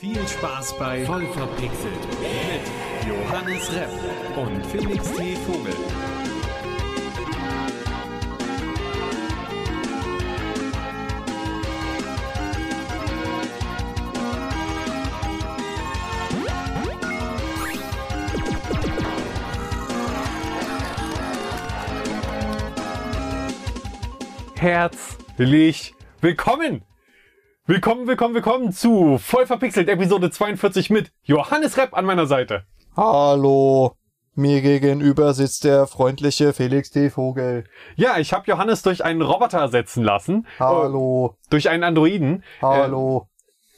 Viel Spaß bei Voll verpixelt mit Johannes Repp und Felix T. Vogel. Herzlich willkommen! Willkommen, willkommen, willkommen zu Voll verpixelt Episode 42 mit Johannes Repp an meiner Seite. Hallo, mir gegenüber sitzt der freundliche Felix T. Vogel. Ja, ich habe Johannes durch einen Roboter ersetzen lassen. Hallo, Äh, durch einen Androiden. hallo.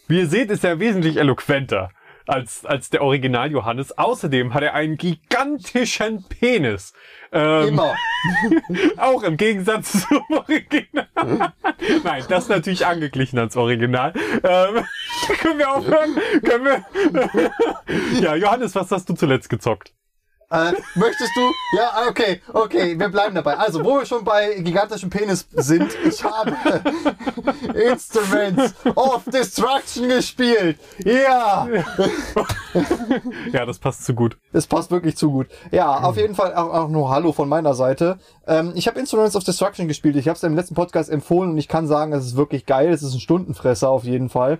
Wie ihr seht, ist er wesentlich eloquenter als, als der Original Johannes. Außerdem hat er einen gigantischen Penis. Ähm, Immer. Auch im Gegensatz zum Original. Nein, das ist natürlich angeglichen ans Original. Ähm, können wir aufhören? Können wir? ja, Johannes, was hast du zuletzt gezockt? Äh, möchtest du? Ja, okay, okay, wir bleiben dabei. Also, wo wir schon bei gigantischem Penis sind, ich habe Instruments of Destruction gespielt. Ja, Ja, das passt zu gut. es passt wirklich zu gut. Ja, auf jeden Fall auch, auch nur Hallo von meiner Seite. Ähm, ich habe Instruments of Destruction gespielt. Ich habe es im letzten Podcast empfohlen und ich kann sagen, es ist wirklich geil. Es ist ein Stundenfresser auf jeden Fall.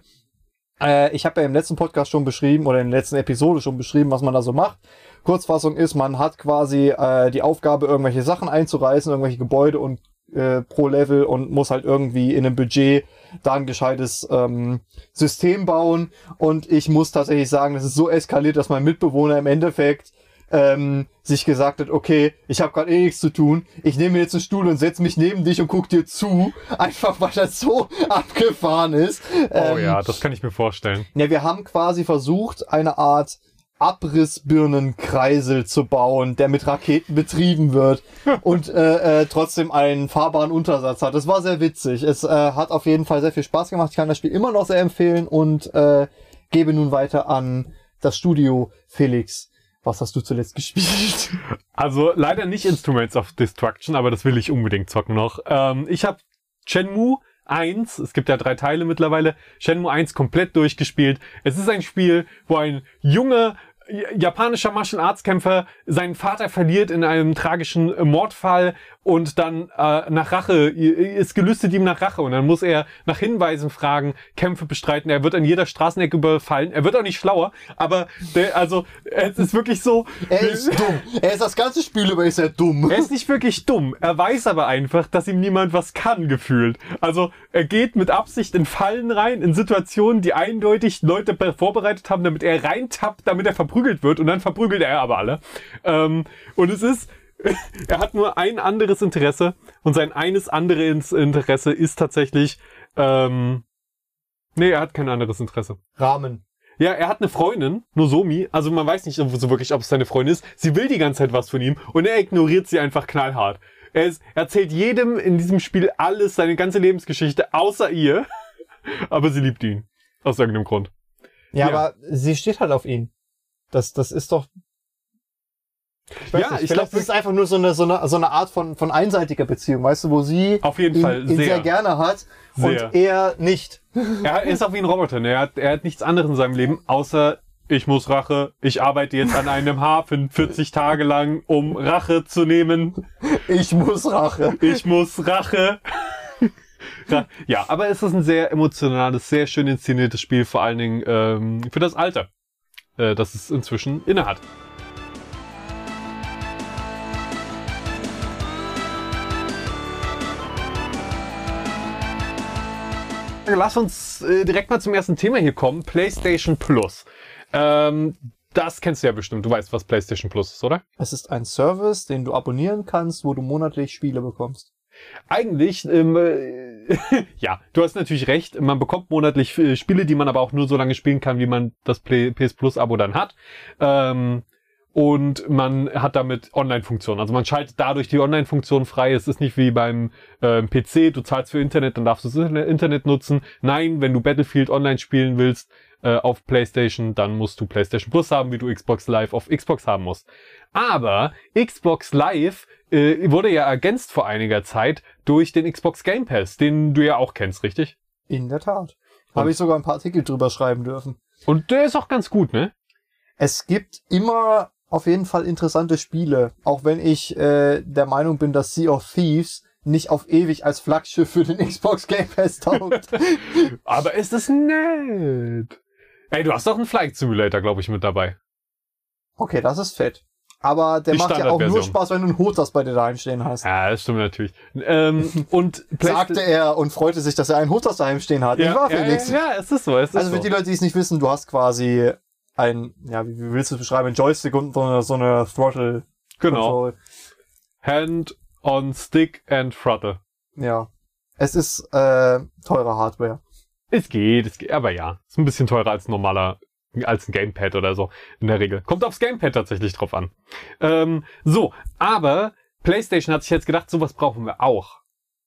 Äh, ich habe ja im letzten Podcast schon beschrieben oder in der letzten Episode schon beschrieben, was man da so macht. Kurzfassung ist, man hat quasi äh, die Aufgabe, irgendwelche Sachen einzureißen, irgendwelche Gebäude und äh, pro Level und muss halt irgendwie in einem Budget da ein gescheites ähm, System bauen. Und ich muss tatsächlich sagen, das ist so eskaliert, dass mein Mitbewohner im Endeffekt ähm, sich gesagt hat, okay, ich habe gerade eh nichts zu tun, ich nehme mir jetzt einen Stuhl und setze mich neben dich und guck dir zu, einfach weil das so abgefahren ist. Oh Ähm, ja, das kann ich mir vorstellen. ja, wir haben quasi versucht, eine Art Abrissbirnenkreisel zu bauen, der mit Raketen betrieben wird und äh, äh, trotzdem einen fahrbaren Untersatz hat. Das war sehr witzig. Es äh, hat auf jeden Fall sehr viel Spaß gemacht. Ich kann das Spiel immer noch sehr empfehlen und äh, gebe nun weiter an das Studio Felix. Was hast du zuletzt gespielt? Also leider nicht Instruments of Destruction, aber das will ich unbedingt zocken noch. Ähm, ich habe Shenmue 1, es gibt ja drei Teile mittlerweile, Shenmue 1 komplett durchgespielt. Es ist ein Spiel, wo ein junger japanischer Martial Arts Kämpfer seinen Vater verliert in einem tragischen äh, Mordfall und dann äh, nach Rache, ist gelüstet ihm nach Rache und dann muss er nach Hinweisen fragen, Kämpfe bestreiten. Er wird an jeder Straßenecke überfallen. Er wird auch nicht schlauer, aber der, also es ist wirklich so. Er ist dumm. Er ist das ganze Spiel über ist er dumm. Er ist nicht wirklich dumm. Er weiß aber einfach, dass ihm niemand was kann, gefühlt. Also, er geht mit Absicht in Fallen rein, in Situationen, die eindeutig Leute be- vorbereitet haben, damit er reintappt, damit er verprügelt wird. Und dann verprügelt er aber alle. Ähm, und es ist, er hat nur ein anderes Interesse. Und sein eines andere Interesse ist tatsächlich, ähm, nee, er hat kein anderes Interesse. Rahmen. Ja, er hat eine Freundin, Nozomi. Also man weiß nicht so wirklich, ob es seine Freundin ist. Sie will die ganze Zeit was von ihm und er ignoriert sie einfach knallhart. Er, ist, er erzählt jedem in diesem Spiel alles, seine ganze Lebensgeschichte, außer ihr. Aber sie liebt ihn. Aus irgendeinem Grund. Ja, Ja. aber sie steht halt auf ihn. Das, das ist doch. Ich Ja, nicht, ich vielleicht glaub, ist einfach nur so eine, so eine, so eine Art von, von einseitiger Beziehung, weißt du, wo sie Auf jeden ihn, Fall ihn sehr. sehr. gerne hat Sehr. und er nicht. Er ist auch wie ein Roboter. Ne? Er, hat, er hat nichts anderes in seinem Leben, außer ich muss Rache. Ich arbeite jetzt an einem Hafen 40 Tage lang, um Rache zu nehmen. Ich muss Rache. Ich muss Rache. Ra- ja, aber es ist ein sehr emotionales, sehr schön inszeniertes Spiel, vor allen Dingen ähm, für das Alter, äh, das es inzwischen innehat. Lass uns äh, direkt mal zum ersten Thema hier kommen. PlayStation Plus. Ähm, das kennst du ja bestimmt. Du weißt, was PlayStation Plus ist, oder? Es ist ein Service, den du abonnieren kannst, wo du monatlich Spiele bekommst. Eigentlich, ähm, äh, ja, du hast natürlich recht. Man bekommt monatlich äh, Spiele, die man aber auch nur so lange spielen kann, wie man das Play PS Plus Abo dann hat. Ähm, und man hat damit Online-Funktionen. Also man schaltet dadurch die Online-Funktion frei. Es ist nicht wie beim ähm, PC, du zahlst für Internet, dann darfst du das Internet nutzen. Nein, wenn du Battlefield online spielen willst äh, auf PlayStation, dann musst du PlayStation Plus haben, wie du Xbox Live auf Xbox haben musst. Aber Xbox Live äh, wurde ja ergänzt vor einiger Zeit durch den Xbox Game Pass, den du ja auch kennst, richtig? In der Tat. Habe ich sogar ein paar Artikel drüber schreiben dürfen. Und der ist auch ganz gut, ne? Es gibt immer auf jeden Fall interessante Spiele, auch wenn ich äh, der Meinung bin, dass Sea of Thieves nicht auf ewig als Flaggschiff für den Xbox Game Pass taugt. Aber es ist nett. Ey, du hast doch einen Flight Simulator, glaube ich, mit dabei. okay, das ist fett. Aber der Die macht ja auch nur. Spaß, wenn du einen Hut das bei dir daheim stehen hast. Ja, das stimmt natürlich. Ähm, und Sagte er und freute sich, dass er einen Hut das daheim stehen hat. Nicht wahr, ja, Felix? ja, ja, es ist so. Es ist Also so. für die Leute, die es nicht wissen, du hast quasi ein, ja, wie, willst du es beschreiben, ein Joystick und so eine, so eine Throttle. genau. Hand on Stick and Throttle. Ja. Es ist äh, teure Hardware. Es geht, es geht, aber ja, ist ein bisschen teurer als normaler, als ein Gamepad oder so in der Regel. Kommt aufs Gamepad tatsächlich drauf an. Ähm, so, aber PlayStation hat sich jetzt gedacht, sowas brauchen wir auch.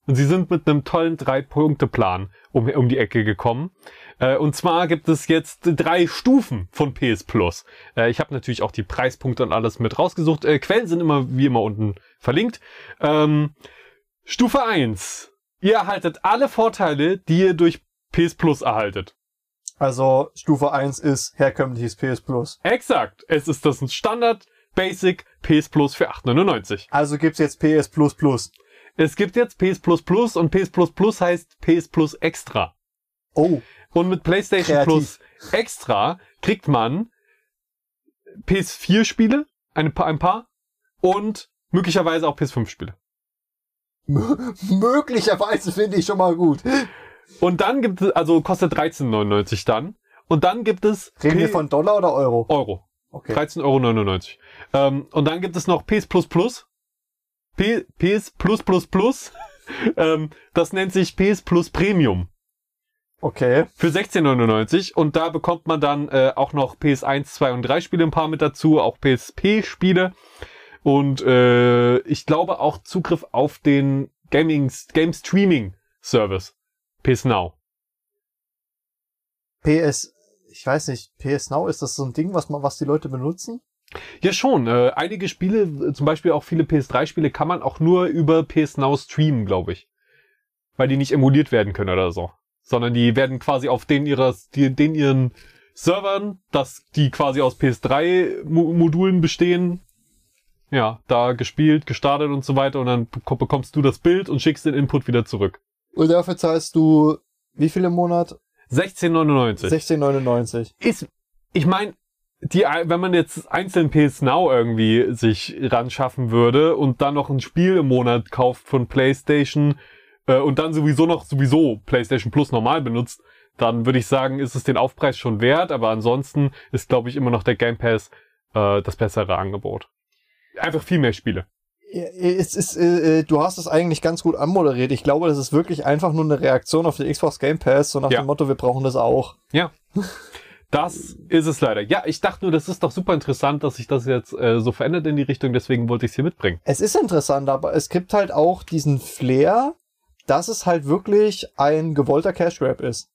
Und sie sind mit einem tollen Drei-Punkte-Plan um, um die Ecke gekommen. Äh, und zwar gibt es jetzt drei Stufen von PS Plus. Äh, ich habe natürlich auch die Preispunkte und alles mit rausgesucht. Äh, Quellen sind immer wie immer unten verlinkt. Ähm, Stufe 1. Ihr erhaltet alle Vorteile, die ihr durch PS Plus erhaltet. Also Stufe 1 ist herkömmliches PS Plus. Exakt. Es ist das Standard Basic PS Plus für 8,99. Also gibt's jetzt PS Plus Plus. Es gibt jetzt PS Plus Plus und PS Plus Plus heißt PS Plus Extra. Oh, Und mit PlayStation Kreativ. Plus Extra kriegt man PS4 Spiele, ein paar, ein paar und möglicherweise auch PS5 Spiele. möglicherweise finde ich schon mal gut. Und dann gibt es, also kostet 13,99 dann. Und dann gibt es Reden wir P- von Dollar oder Euro? Euro. Okay. 13,99 Euro. Ähm, und dann gibt es noch PS Plus Plus. P PS Plus Plus Plus. ähm, das nennt sich PS Plus Premium. Okay. Für 16,99 und da bekommt man dann äh, auch noch PS1, 2 und 3 Spiele ein paar mit dazu, auch PSP-Spiele und äh, ich glaube auch Zugriff auf den Gaming Game Streaming Service PS Now. PS, ich weiß nicht, PS Now, ist das so ein Ding, was man, was die Leute benutzen? Ja schon, äh, einige Spiele, äh, zum Beispiel auch viele PS3-Spiele, kann man auch nur über PS Now streamen, glaube ich, weil die nicht emuliert werden können oder so, sondern die werden quasi auf den ihrer, die, den ihren Servern, dass die quasi aus PS3-Modulen bestehen, ja, da gespielt, gestartet und so weiter und dann bek- bekommst du das Bild und schickst den Input wieder zurück. Und dafür zahlst du wie viel im Monat? 16,99. 16,99. ist, ich meine, die, wenn man jetzt einzeln PS Now irgendwie sich ran schaffen würde und dann noch ein Spiel im Monat kauft von PlayStation äh, und dann sowieso noch sowieso PlayStation Plus normal benutzt, dann würde ich sagen, ist es den Aufpreis schon wert, aber ansonsten ist, glaube ich, immer noch der Game Pass äh, das bessere Angebot. Einfach viel mehr Spiele. Ja, Es ist, äh, äh, du hast es eigentlich ganz gut anmoderiert. Ich glaube, das ist wirklich einfach nur eine Reaktion auf den Xbox Game Pass, so nach Ja. dem Motto, wir brauchen das auch. Ja. Das ist es leider. Ja, ich dachte nur, das ist doch super interessant, dass sich das jetzt äh, so verändert in die Richtung, deswegen wollte ich es hier mitbringen. Es ist interessant, aber es gibt halt auch diesen Flair, dass es halt wirklich ein gewollter Cash Grab ist.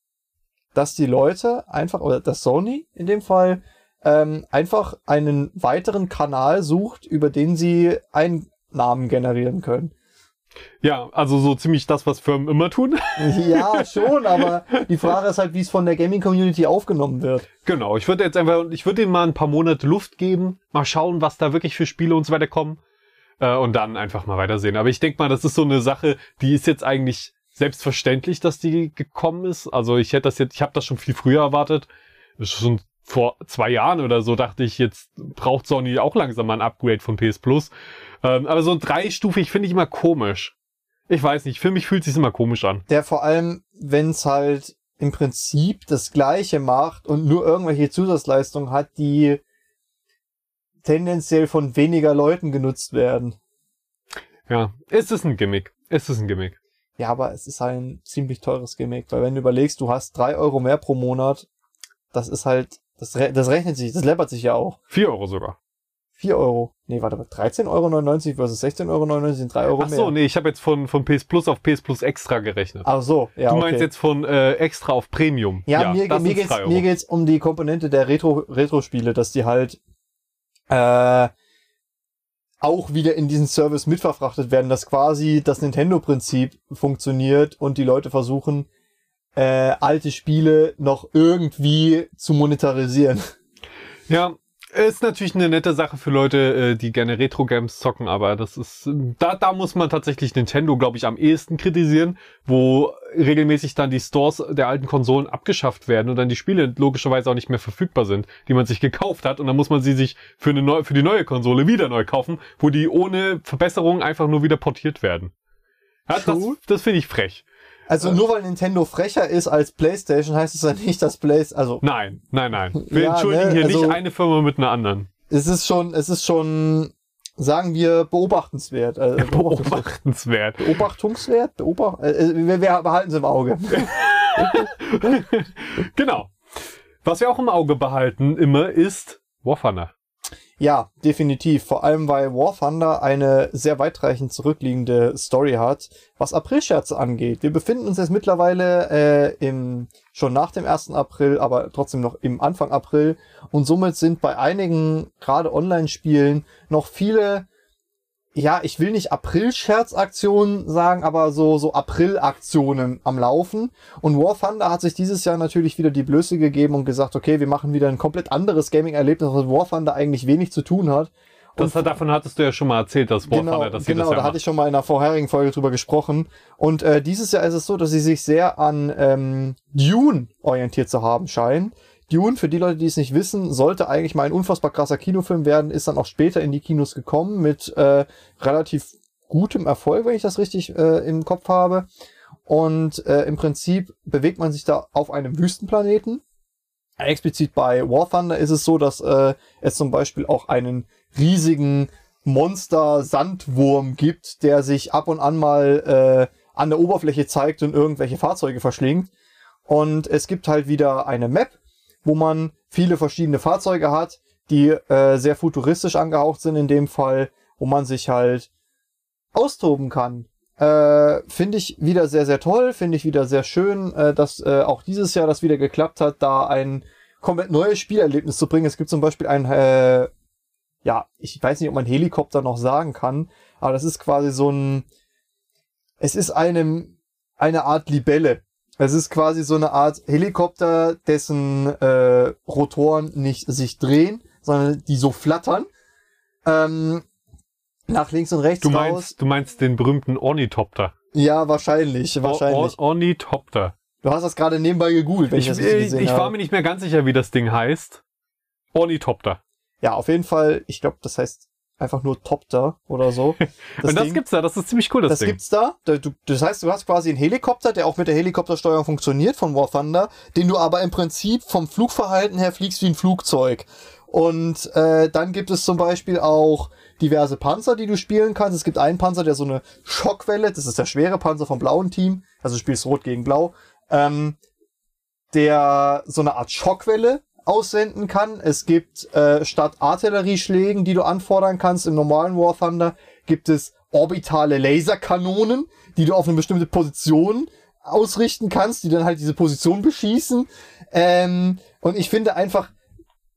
Dass die Leute einfach, oder dass Sony in dem Fall, ähm, einfach einen weiteren Kanal sucht, über den sie Einnahmen generieren können. Ja, also so ziemlich das, was Firmen immer tun. Ja, schon, aber die Frage ist halt, wie es von der Gaming-Community aufgenommen wird. Genau, ich würde jetzt einfach, ich würde ihm mal ein paar Monate Luft geben, mal schauen, was da wirklich für Spiele und so weiter kommen äh, und dann einfach mal weitersehen. Aber ich denke mal, das ist so eine Sache, die ist jetzt eigentlich selbstverständlich, dass die gekommen ist. Also ich hätte das jetzt, ich habe das schon viel früher erwartet. Schon vor zwei Jahren oder so dachte ich, jetzt braucht Sony auch langsam mal ein Upgrade von PS Plus. Ähm, aber so ein dreistufig finde ich immer komisch. Ich weiß nicht, für mich fühlt sich immer komisch an. Der vor allem, wenn es halt im Prinzip das Gleiche macht und nur irgendwelche Zusatzleistungen hat, die tendenziell von weniger Leuten genutzt werden. Ja, es ist ein Gimmick. Es ist ein Gimmick. Ja, aber es ist ein ziemlich teures Gimmick, weil wenn du überlegst, du hast drei Euro mehr pro Monat, das ist halt, das, re das rechnet sich, das läppert sich ja auch. Vier Euro sogar. Vier Euro. Nee, warte mal, 13,99 Euro versus 16,99 Euro sind drei Euro Ach mehr. so, nee, ich habe jetzt von, von PS Plus auf PS Plus Extra gerechnet. Ach so, ja, du okay. meinst jetzt von äh, Extra auf Premium. Ja, mir, das mir, sind geht's, mir geht's um die Komponente der Retro- Retro-Spiele, dass die halt äh, auch wieder in diesen Service mitverfrachtet werden, dass quasi das Nintendo-Prinzip funktioniert und die Leute versuchen, äh, alte Spiele noch irgendwie zu monetarisieren. Ja, ist natürlich eine nette Sache für Leute, äh, die gerne Retro-Games zocken, aber das ist, da, da muss man tatsächlich Nintendo, glaube ich, am ehesten kritisieren, wo regelmäßig dann die Stores der alten Konsolen abgeschafft werden und dann die Spiele logischerweise auch nicht mehr verfügbar sind, die man sich gekauft hat und dann muss man sie sich für, eine neue, für die neue Konsole wieder neu kaufen, wo die ohne Verbesserung einfach nur wieder portiert werden. Ja, das das finde ich frech. Also nur weil Nintendo frecher ist als PlayStation, heißt es ja nicht, dass PlayStation, also. Nein, nein, nein. Wir ja, entschuldigen ne, hier also, nicht eine Firma mit einer anderen. Es ist schon, es ist schon, sagen wir, beobachtenswert. Äh, beobachtenswert. Beobachtungswert? Beobacht, äh, wir, wir behalten es im Auge. genau. Was wir auch im Auge behalten immer ist War Thunder. Ja, definitiv. Vor allem, weil War Thunder eine sehr weitreichend zurückliegende Story hat, was Aprilscherze angeht. Wir befinden uns jetzt mittlerweile äh, im, schon nach dem 1. April, aber trotzdem noch im Anfang April. Und somit sind bei einigen, gerade Online-Spielen, noch viele ja, ich will nicht April-Scherzaktionen sagen, aber so, so April-Aktionen am Laufen. Und War Thunder hat sich dieses Jahr natürlich wieder die Blöße gegeben und gesagt, okay, wir machen wieder ein komplett anderes Gaming-Erlebnis, was War Thunder eigentlich wenig zu tun hat. Das, und, davon hattest du ja schon mal erzählt, dass War genau, Thunder das Genau, das da hatte ich schon mal in einer vorherigen Folge drüber gesprochen. Und äh, dieses Jahr ist es so, dass sie sich sehr an ähm, Dune orientiert zu haben scheinen. Dune, für die Leute, die es nicht wissen, sollte eigentlich mal ein unfassbar krasser Kinofilm werden, ist dann auch später in die Kinos gekommen mit äh, relativ gutem Erfolg, wenn ich das richtig äh, im Kopf habe. Und äh, im Prinzip bewegt man sich da auf einem Wüstenplaneten. Explizit bei War Thunder ist es so, dass äh, es zum Beispiel auch einen riesigen Monster-Sandwurm gibt, der sich ab und an mal äh, an der Oberfläche zeigt und irgendwelche Fahrzeuge verschlingt. Und es gibt halt wieder eine Map, wo man viele verschiedene Fahrzeuge hat, die äh, sehr futuristisch angehaucht sind in dem Fall, wo man sich halt austoben kann. Äh, finde ich wieder sehr, sehr toll, finde ich wieder sehr schön, äh, dass äh, auch dieses Jahr das wieder geklappt hat, da ein komplett neues Spielerlebnis zu bringen. Es gibt zum Beispiel ein, äh, ja, ich weiß nicht, ob man Helikopter noch sagen kann, aber das ist quasi so ein, es ist einem, eine Art Libelle, es ist quasi so eine Art Helikopter, dessen äh, Rotoren nicht sich drehen, sondern die so flattern. Ähm, nach links und rechts du meinst, raus. Du meinst den berühmten Ornithopter? Ja, wahrscheinlich, wahrscheinlich. Or Ornithopter. Du hast das gerade nebenbei gegoogelt, wenn ich, ich das richtig gesehen Ich war mir nicht mehr ganz sicher, wie das Ding heißt. Ornithopter. Ja, auf jeden Fall, ich glaube, das heißt einfach nur Topter oder so. Das und das Ding, gibt's da, das ist ziemlich cool, das, das Ding. gibt's da. Das heißt, du hast quasi einen Helikopter, der auch mit der Helikoptersteuerung funktioniert von War Thunder, den du aber im Prinzip vom Flugverhalten her fliegst wie ein Flugzeug. Und äh, dann gibt es zum Beispiel auch diverse Panzer, die du spielen kannst. Es gibt einen Panzer, der so eine Schockwelle, das ist der schwere Panzer vom blauen Team, also du spielst Rot gegen Blau, ähm, der so eine Art Schockwelle aussenden kann. Es gibt äh, statt Artillerieschlägen, die du anfordern kannst im normalen War Thunder, gibt es orbitale Laserkanonen, die du auf eine bestimmte Position ausrichten kannst, die dann halt diese Position beschießen. Ähm, und ich finde einfach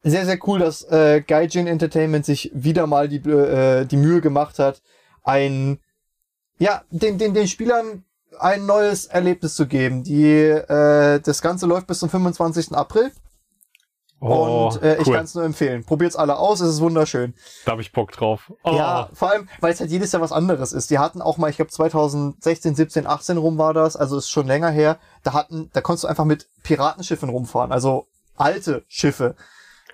sehr, sehr cool, dass äh, Gaijin Entertainment sich wieder mal die, äh, die Mühe gemacht hat, ein, ja, den, den, den Spielern ein neues Erlebnis zu geben. Die, äh, das Ganze läuft bis zum 25. April. Oh, und äh, ich cool. kann es nur empfehlen. Probiert's alle aus, es ist wunderschön. Da habe ich Bock drauf. Oh. Ja, vor allem, weil es halt jedes Jahr was anderes ist. Die hatten auch mal, ich glaube 2016, 17, 18 rum war das, also ist schon länger her. Da hatten, da konntest du einfach mit Piratenschiffen rumfahren, also alte Schiffe.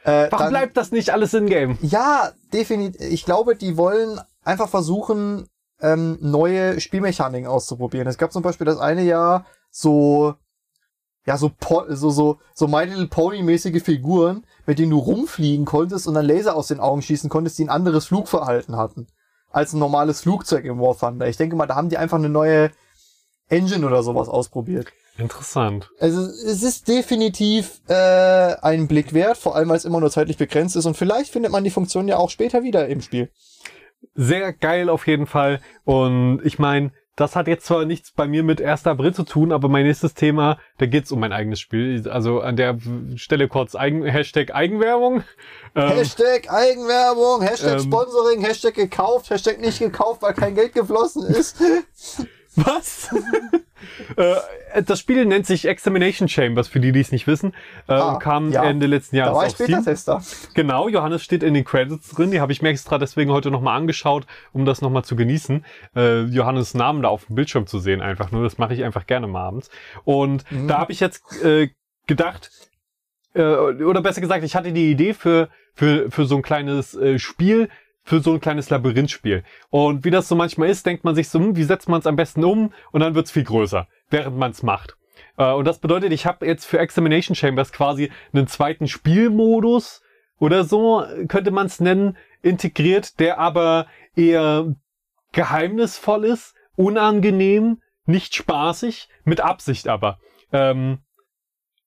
Äh, Warum dann, bleibt das nicht alles in Game? Ja, definitiv. Ich glaube, die wollen einfach versuchen, ähm, neue Spielmechaniken auszuprobieren. Es gab zum Beispiel das eine Jahr so ja, so, so, so, so My Little Pony mäßige Figuren, mit denen du rumfliegen konntest und dann Laser aus den Augen schießen konntest, die ein anderes Flugverhalten hatten. Als ein normales Flugzeug im War Thunder. Ich denke mal, da haben die einfach eine neue Engine oder sowas ausprobiert. Interessant. Also es ist definitiv äh, ein Blick wert, vor allem weil es immer nur zeitlich begrenzt ist und vielleicht findet man die Funktion ja auch später wieder im Spiel. Sehr geil auf jeden Fall. Und ich meine, das hat jetzt zwar nichts bei mir mit 1. April zu tun, aber mein nächstes Thema, da geht's um mein eigenes Spiel. Also an der Stelle kurz Eigen, Hashtag Eigenwerbung. Ähm, Hashtag Eigenwerbung, Hashtag ähm, Sponsoring, Hashtag gekauft, Hashtag nicht gekauft, weil kein Geld geflossen ist. Was? äh, das Spiel nennt sich Examination Chambers, für die, die es nicht wissen. Äh, Ah, und kam ja. Ende letzten Da Jahres war ich auf später Steam. Tester. Genau, Johannes steht in den Credits drin. Die habe ich mir extra deswegen heute nochmal angeschaut, um das nochmal zu genießen. Äh, Johannes Namen da auf dem Bildschirm zu sehen einfach nur. Das mache ich einfach gerne mal abends. Und Mhm. da habe ich jetzt äh, gedacht, äh, oder besser gesagt, ich hatte die Idee für, für, für so ein kleines äh, Spiel, für so ein kleines Labyrinthspiel. Und wie das so manchmal ist, denkt man sich so, hm, wie setzt man es am besten um? Und dann wird's viel größer, während man es macht. Äh, und das bedeutet, ich habe jetzt für Examination Chambers quasi einen zweiten Spielmodus oder so, könnte man es nennen, integriert, der aber eher geheimnisvoll ist, unangenehm, nicht spaßig, mit Absicht aber. Ähm,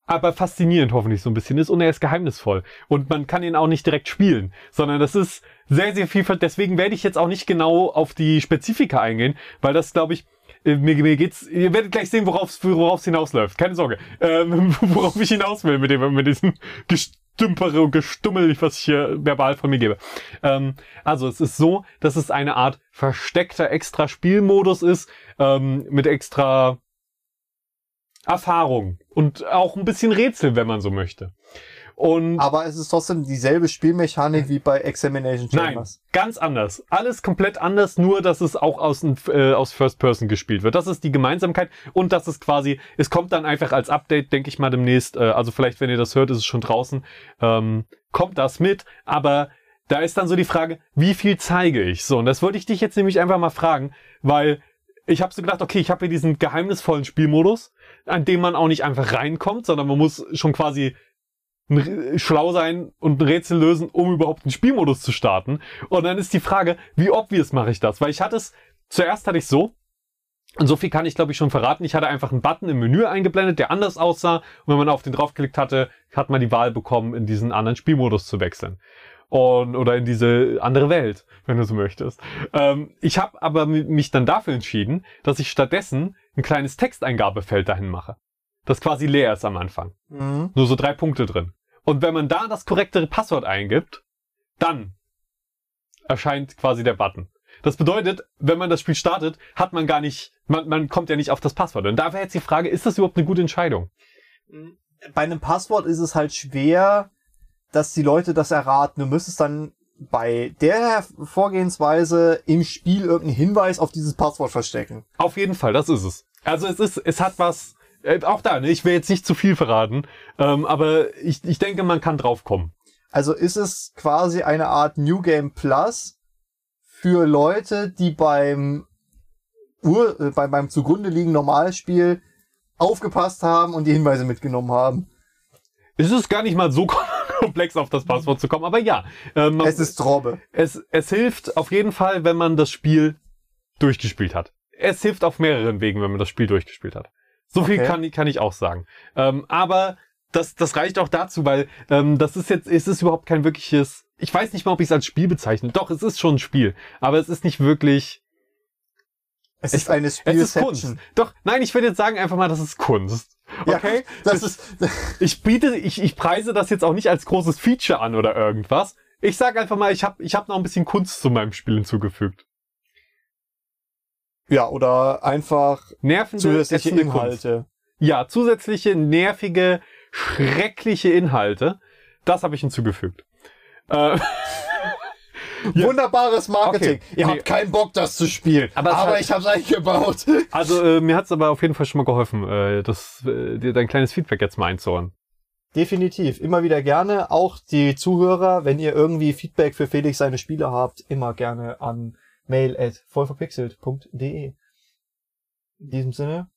aber faszinierend hoffentlich so ein bisschen ist und er ist geheimnisvoll. Und man kann ihn auch nicht direkt spielen, sondern das ist sehr, sehr vielfalt. Deswegen werde ich jetzt auch nicht genau auf die Spezifika eingehen, weil das, glaube ich, äh, mir, mir geht's, ihr werdet gleich sehen, worauf es hinausläuft. Keine Sorge. Ähm, worauf ich hinaus will mit dem, mit diesem Gestümpere und Gestummel, was ich hier verbal von mir gebe. Ähm, also es ist so, dass es eine Art versteckter extra Spielmodus ist, ähm, mit extra Erfahrung und auch ein bisschen Rätsel, wenn man so möchte. Und Aber es ist trotzdem dieselbe Spielmechanik wie bei Examination nein, Chambers. ganz anders. Alles komplett anders, nur dass es auch aus, äh, aus First Person gespielt wird. Das ist die Gemeinsamkeit und das ist quasi, es kommt dann einfach als Update, denke ich mal demnächst, äh, also vielleicht, wenn ihr das hört, ist es schon draußen, ähm, kommt das mit, aber da ist dann so die Frage, wie viel zeige ich? So, und das wollte ich dich jetzt nämlich einfach mal fragen, weil ich habe so gedacht, okay, ich habe hier diesen geheimnisvollen Spielmodus, an dem man auch nicht einfach reinkommt, sondern man muss schon quasi schlau sein und ein Rätsel lösen, um überhaupt einen Spielmodus zu starten. Und dann ist die Frage, wie obvious mache ich das? Weil ich hatte es, zuerst hatte ich so, und so viel kann ich glaube ich schon verraten, ich hatte einfach einen Button im Menü eingeblendet, der anders aussah. Und wenn man auf den draufgeklickt hatte, hat man die Wahl bekommen, in diesen anderen Spielmodus zu wechseln. Und, oder in diese andere Welt, wenn du so möchtest. Ähm, ich habe aber mi- mich dann dafür entschieden, dass ich stattdessen ein kleines Texteingabefeld dahin mache. Das quasi leer ist am Anfang. Mhm. Nur so drei Punkte drin. Und wenn man da das korrekte Passwort eingibt, dann erscheint quasi der Button. Das bedeutet, wenn man das Spiel startet, hat man gar nicht, man, man kommt ja nicht auf das Passwort. Und da wäre jetzt die Frage, ist das überhaupt eine gute Entscheidung? Bei einem Passwort ist es halt schwer, dass die Leute das erraten. Du müsstest dann bei der Vorgehensweise im Spiel irgendeinen Hinweis auf dieses Passwort verstecken. Auf jeden Fall, das ist es. Also es ist, es hat was, äh, auch da, ne, ich will jetzt nicht zu viel verraten, ähm, aber ich, ich denke, man kann drauf kommen. Also ist es quasi eine Art New Game Plus für Leute, die beim Ur, äh, bei, beim zugrunde liegenden Normalspiel aufgepasst haben und die Hinweise mitgenommen haben. Es ist gar nicht mal so komplex, auf das Passwort zu kommen, aber ja. Ähm, Es ist Trobbe. es, es hilft auf jeden Fall, wenn man das Spiel durchgespielt hat. Es hilft auf mehreren Wegen, wenn man das Spiel durchgespielt hat. So viel Okay. kann, kann ich auch sagen. Ähm, aber das, das reicht auch dazu, weil ähm, das ist jetzt, es ist überhaupt kein wirkliches. Ich weiß nicht mal, ob ich es als Spiel bezeichne. Doch, es ist schon ein Spiel, aber es ist nicht wirklich. Es, Es- ist eine Es ist Kunst. Spielception. Doch, nein, ich würde jetzt sagen einfach mal, das ist Kunst. Ja, Okay? das ist, Ich biete, ich, ich preise das jetzt auch nicht als großes Feature an oder irgendwas. Ich sag einfach mal, ich habe ich hab noch ein bisschen Kunst zu meinem Spiel hinzugefügt. ja, oder einfach Nervende, zusätzliche Kunst. Inhalte. Ja, zusätzliche, nervige, schreckliche Inhalte. Das habe ich hinzugefügt. Äh, Ja. Wunderbares Marketing. Okay. Ihr Nee. habt keinen Bock, das zu spielen. Aber es Aber, hat- ich hab's eingebaut. also äh, mir hat's aber auf jeden Fall schon mal geholfen, äh, das, äh, dir dein kleines Feedback jetzt mal einzuholen. Definitiv. Immer wieder gerne. Auch die Zuhörer, wenn ihr irgendwie Feedback für Felix seine Spiele habt, immer gerne an mail at vollverpixelt.de. In diesem Sinne,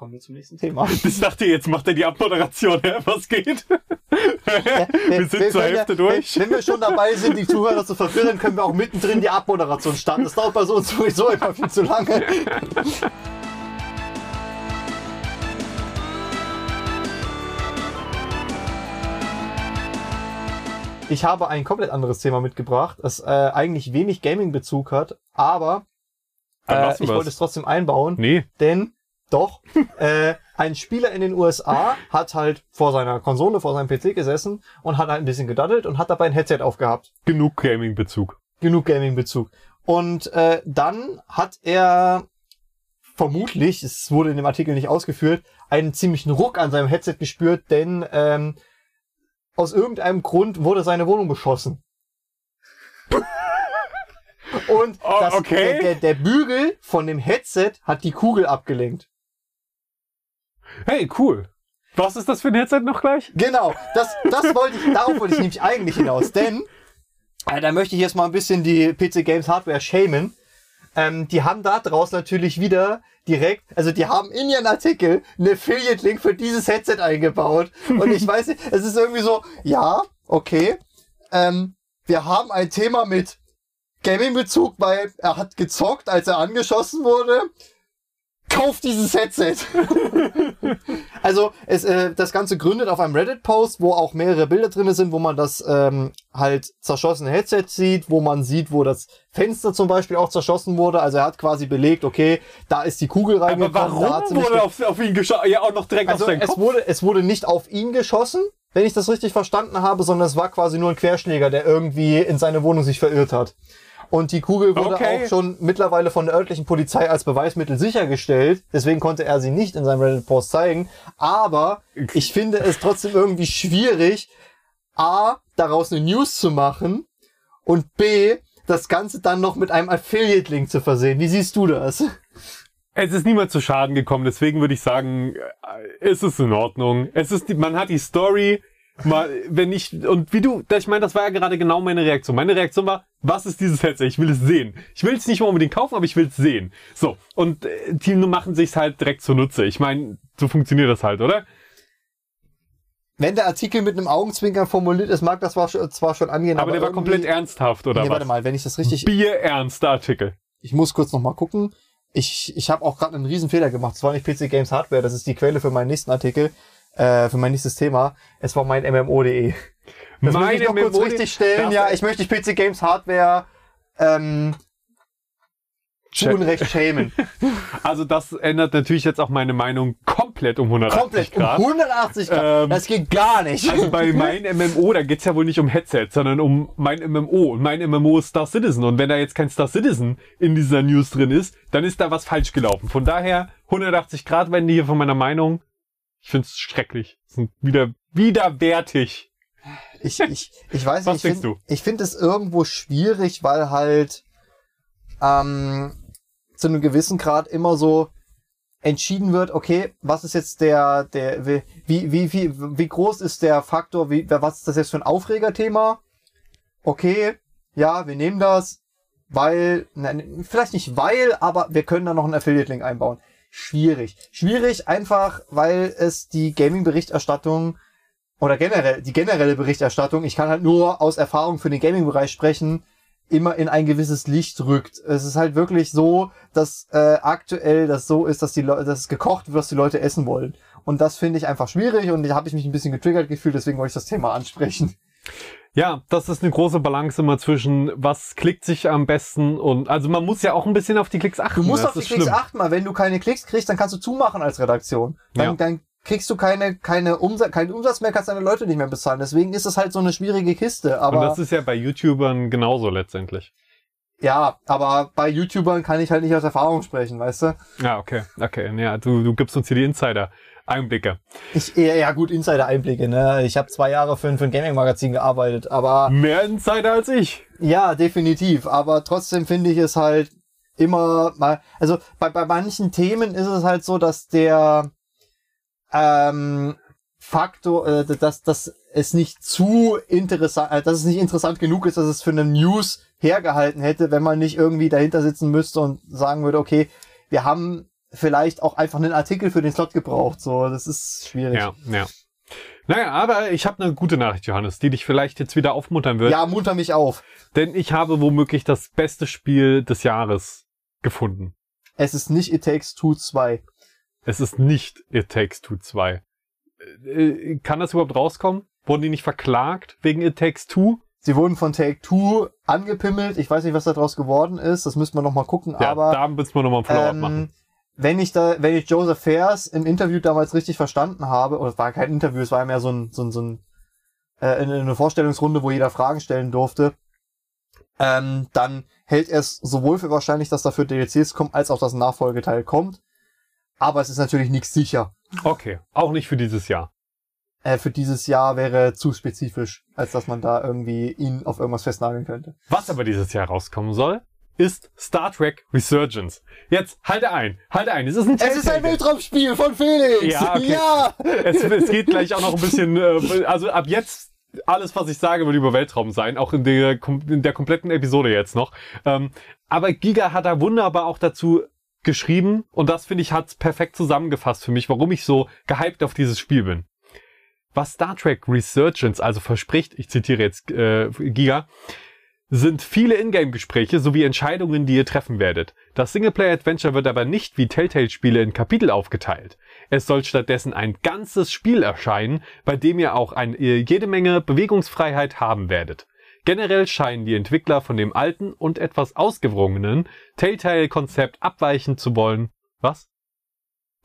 kommen wir zum nächsten Thema. Ich dachte, jetzt macht er die Abmoderation, was geht? wir sind Wenn- zur Hälfte wir, durch. Wenn, wir schon dabei sind, die Zuhörer zu verwirren, können wir auch mittendrin die Abmoderation starten. Das dauert bei so und sowieso immer viel zu lange. Ich habe ein komplett anderes Thema mitgebracht, das äh, eigentlich wenig Gaming-Bezug hat, aber äh, ich wollte es trotzdem einbauen. Nee, Denn doch, äh, ein Spieler in den USA hat halt vor seiner Konsole, vor seinem PC gesessen und hat halt ein bisschen gedaddelt und hat dabei ein Headset aufgehabt. genug Gaming-Bezug. Genug Gaming-Bezug. Und äh, dann hat er vermutlich, es wurde in dem Artikel nicht ausgeführt, einen ziemlichen Ruck an seinem Headset gespürt, denn ähm, aus irgendeinem Grund wurde seine Wohnung beschossen. Und Oh, das, okay. der, der, der Bügel von dem Headset hat die Kugel abgelenkt. Hey, cool. Was ist das für ein Headset noch gleich? Genau, das, das wollte ich, darauf wollte ich nämlich eigentlich hinaus, denn äh, da möchte ich jetzt mal ein bisschen die PC Games Hardware shamen. Ähm, die haben da draus natürlich wieder direkt, also die haben in ihren Artikel einen Affiliate-Link für dieses Headset eingebaut. Und ich weiß nicht, es ist irgendwie so, ja, okay, ähm, wir haben ein Thema mit Gaming-Bezug, weil er hat gezockt, als er angeschossen wurde. Kauf dieses Headset. Also es, äh, das Ganze gründet auf einem Reddit-Post, wo auch mehrere Bilder drin sind, wo man das ähm, halt zerschossene Headset sieht, wo man sieht, wo das Fenster zum Beispiel auch zerschossen wurde. Also er hat quasi belegt, okay, da ist die Kugel Aber reingekommen. da warum wurde auf, auf ihn geschossen? Ja, auch noch direkt also auf seinen es Kopf. wurde, es wurde nicht auf ihn geschossen, wenn ich das richtig verstanden habe, sondern es war quasi nur ein Querschläger, der irgendwie in seine Wohnung sich verirrt hat. Und die Kugel wurde Okay. auch schon mittlerweile von der örtlichen Polizei als Beweismittel sichergestellt. Deswegen konnte er sie nicht in seinem Reddit-Post zeigen. Aber ich finde es trotzdem irgendwie schwierig, A, daraus eine News zu machen und B, das Ganze dann noch mit einem Affiliate-Link zu versehen. Wie siehst du das? Es ist niemand zu Schaden gekommen, deswegen würde ich sagen, äh, ist es in Ordnung. Es ist, man hat die Story, mal, wenn ich, und wie du, ich meine, das war ja gerade genau meine Reaktion. Meine Reaktion war, was ist dieses Headset? Ich will es sehen. Ich will es nicht mal unbedingt kaufen, aber ich will es sehen. So. Und äh, die machen sich's halt direkt zunutze. Ich meine, so funktioniert das halt, oder? Wenn der Artikel mit einem Augenzwinkern formuliert ist, mag das zwar schon- zwar schon angehen, Aber, der war komplett ernsthaft, oder Nee, was? warte mal, wenn ich das richtig, Bierernster Artikel. ich muss kurz noch mal gucken. Ich, ich habe auch gerade einen riesen Fehler gemacht. Es war nicht PC Games Hardware, das ist die Quelle für meinen nächsten Artikel, äh, für mein nächstes Thema. Es war mein MMO.de. Das muss ich noch kurz MMO.de richtig stellen. Ja, ich möchte PC Games Hardware ähm, zu. Unrecht schämen. Also das ändert natürlich jetzt auch meine Meinung komplett um 180 Komplett Grad. um 180 Grad. Ähm, das geht gar nicht. Also bei mein MMO, da geht's ja wohl nicht um Headset, sondern um mein MMO. Und mein MMO ist Star Citizen. Und wenn da jetzt kein Star Citizen in dieser News drin ist, dann ist da was falsch gelaufen. Von daher 180 Grad Wende hier von meiner Meinung. Ich find's schrecklich. Sind wieder widerwärtig. Ich, ich, ich weiß Was nicht, ich finde du? ich find es irgendwo schwierig, weil halt ähm, zu einem gewissen Grad immer so entschieden wird, okay, was ist jetzt der, der, wie, wie, wie, wie, wie groß ist der Faktor, wie, was ist das jetzt für ein Aufregerthema? Okay, ja, wir nehmen das, weil, nein, vielleicht nicht weil, aber wir können da noch einen Affiliate-Link einbauen. Schwierig. Schwierig einfach, weil es die Gaming-Berichterstattung oder generell, die generelle Berichterstattung, ich kann halt nur aus Erfahrung für den Gaming-Bereich sprechen, immer in ein gewisses Licht rückt. Es ist halt wirklich so, dass äh, aktuell das so ist, dass die dass es gekocht wird, was die Leute essen wollen. Und das finde ich einfach schwierig und da habe ich mich ein bisschen getriggert gefühlt, deswegen wollte ich das Thema ansprechen. Ja, das ist eine große Balance immer zwischen, was klickt sich am besten und, also man muss ja auch ein bisschen auf die Klicks achten. Du musst das auf die Klicks schlimm. achten, weil wenn du keine Klicks kriegst, dann kannst du zumachen als Redaktion. Dann, Ja. dann kriegst du keine, keine Umsatz, keinen Umsatz mehr, kannst deine Leute nicht mehr bezahlen. Deswegen ist es halt so eine schwierige Kiste. Und Aber das ist ja bei YouTubern genauso letztendlich. ja, aber bei YouTubern kann ich halt nicht aus Erfahrung sprechen, weißt du? Ja, okay, okay. Ja, du, du gibst uns hier die Insider-Einblicke. Ich, ja, gut, Insider-Einblicke, ne? Ich habe zwei Jahre für, ein- für ein Gaming-Magazin gearbeitet, aber Mehr Insider als ich. ja, definitiv. Aber trotzdem finde ich es halt immer mal, also bei, bei manchen Themen ist es halt so, dass der ähm, Faktor, äh, dass, dass es nicht zu interessant, äh, dass es nicht interessant genug ist, dass es für eine News hergehalten hätte, wenn man nicht irgendwie dahinter sitzen müsste und sagen würde, okay, wir haben vielleicht auch einfach einen Artikel für den Slot gebraucht. So, das ist schwierig. Ja, ja. Naja, aber ich habe eine gute Nachricht, Johannes, die dich vielleicht jetzt wieder aufmuntern wird. Ja, munter mich auf. Denn ich habe womöglich das beste Spiel des Jahres gefunden. Es ist nicht It Takes Two 2. Es ist nicht It Takes Two 2. Äh, kann das überhaupt rauskommen? Wurden die nicht verklagt wegen It Takes Two? Sie wurden von Take Two angepimmelt. Ich weiß nicht, was daraus geworden ist. Das müssen wir noch mal gucken. Ja, aber da müssen wir nochmal ein Follow-up machen. ähm, wenn ich da, wenn ich Joseph Fairs im Interview damals richtig verstanden habe, oder es war kein Interview, es war mehr so ein, so ein, so ein äh, eine Vorstellungsrunde, wo jeder Fragen stellen durfte, ähm, dann hält er es sowohl für wahrscheinlich, dass dafür DLCs kommen, als auch dass ein Nachfolgeteil kommt. Aber es ist natürlich nichts sicher. Okay, auch nicht für dieses Jahr. Äh, für dieses Jahr wäre zu spezifisch, als dass man da irgendwie ihn auf irgendwas festnageln könnte. Was aber dieses Jahr rauskommen soll, ist Star Trek Resurgence. Jetzt, halte ein, halte ein. Es ist ein, es ist ein Weltraumspiel von Felix! Ja, okay. ja. Es, es geht gleich auch noch ein bisschen, äh, also ab jetzt alles, was ich sage, wird über Weltraum sein, auch in der, in der kompletten Episode jetzt noch. Ähm, aber Giga hat da wunderbar auch dazu geschrieben und das finde ich hat's perfekt zusammengefasst für mich, warum ich so gehypt auf dieses Spiel bin. Was Star Trek Resurgence also verspricht, ich zitiere jetzt äh, Giga, sind viele Ingame-Gespräche sowie Entscheidungen, die ihr treffen werdet. Das Singleplayer-Adventure wird aber nicht wie Telltale-Spiele in Kapitel aufgeteilt. Es soll stattdessen ein ganzes Spiel erscheinen, bei dem ihr auch ein, jede Menge Bewegungsfreiheit haben werdet. Generell scheinen die Entwickler von dem alten und etwas ausgewrungenen Telltale-Konzept abweichen zu wollen. Was?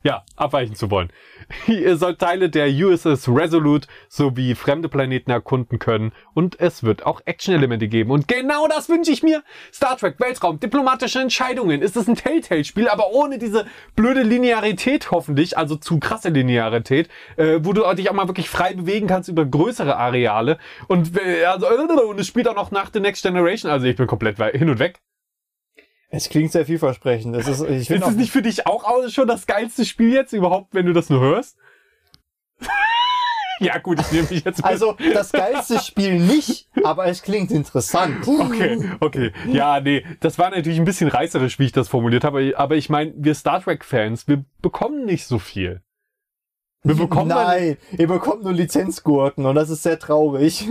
Ja, abweichen zu wollen. Ihr sollt Teile der USS Resolute sowie fremde Planeten erkunden können und es wird auch Action-Elemente geben. Und genau das wünsche ich mir. Star Trek, Weltraum, diplomatische Entscheidungen. Ist es ein Telltale-Spiel, aber ohne diese blöde Linearität hoffentlich, also zu krasse Linearität, äh, wo du dich auch mal wirklich frei bewegen kannst über größere Areale. Und, äh, also, und es spielt auch noch nach The Next Generation. Also ich bin komplett hin und weg. Es klingt sehr vielversprechend. Das ist, ich ist es nicht für dich auch schon das geilste Spiel jetzt überhaupt, wenn du das nur hörst? ja, gut, ich nehme mich jetzt mit. Also, das geilste Spiel nicht, aber es klingt interessant. Okay, okay. Ja, nee, das war natürlich ein bisschen reißerisch, wie ich das formuliert habe, aber ich meine, wir Star Trek-Fans, wir bekommen nicht so viel. Wir bekommen Nein, ihr bekommt nur Lizenzgurken und das ist sehr traurig.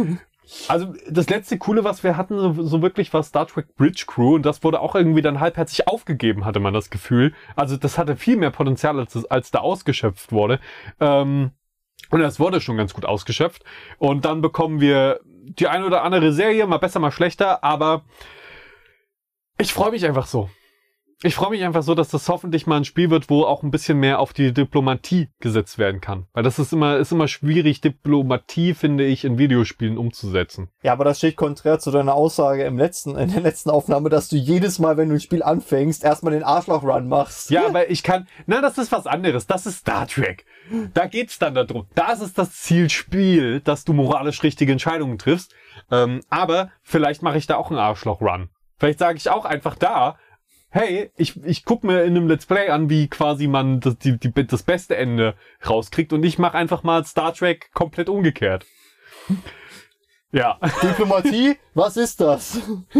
Also das letzte Coole, was wir hatten, so, wirklich war Star Trek Bridge Crew und das wurde auch irgendwie dann halbherzig aufgegeben, hatte man das Gefühl. Also das hatte viel mehr Potenzial, als, als da ausgeschöpft wurde. Ähm, und das wurde schon ganz gut ausgeschöpft. Und dann bekommen wir die eine oder andere Serie, mal besser, mal schlechter, aber ich freue mich einfach so ich freue mich einfach so, dass das hoffentlich mal ein Spiel wird, wo auch ein bisschen mehr auf die Diplomatie gesetzt werden kann. Weil das ist immer, ist immer schwierig, Diplomatie, finde ich, in Videospielen umzusetzen. Ja, aber das steht konträr zu deiner Aussage im letzten, in der letzten Aufnahme, dass du jedes Mal, wenn du ein Spiel anfängst, erstmal den Arschloch-Run machst. Ja, aber ich kann, na, das ist was anderes. Das ist Star Trek. Da geht's dann darum. Da ist das Zielspiel, dass du moralisch richtige Entscheidungen triffst. Ähm, aber vielleicht mache ich da auch einen Arschloch-Run. Vielleicht sage ich auch einfach da, hey, ich, ich guck mir in einem Let's Play an, wie quasi man das, die, die, das beste Ende rauskriegt und ich mache einfach mal Star Trek komplett umgekehrt. Ja. Diplomatie, was ist das?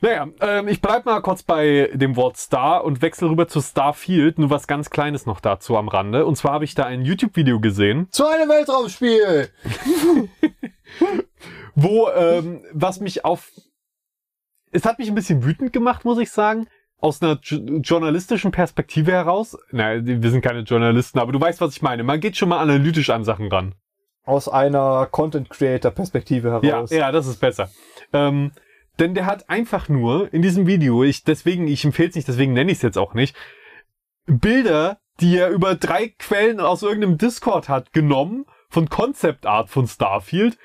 Naja, ähm, ich bleib mal kurz bei dem Wort Star und wechsle rüber zu Starfield. Nur was ganz Kleines noch dazu am Rande. Und zwar habe ich da ein YouTube-Video gesehen. Zu einem Weltraumspiel! wo, ähm, was mich auf es hat mich ein bisschen wütend gemacht, muss ich sagen. Aus einer journalistischen Perspektive heraus. Naja, wir sind keine Journalisten, aber du weißt, was ich meine. Man geht schon mal analytisch an Sachen ran. Aus einer Content Creator Perspektive heraus. Ja, ja, das ist besser. Ähm, denn der hat einfach nur in diesem Video, ich deswegen, ich empfehle es nicht, deswegen nenne ich es jetzt auch nicht, Bilder, die er über drei Quellen aus irgendeinem Discord hat, genommen von Concept Art von Starfield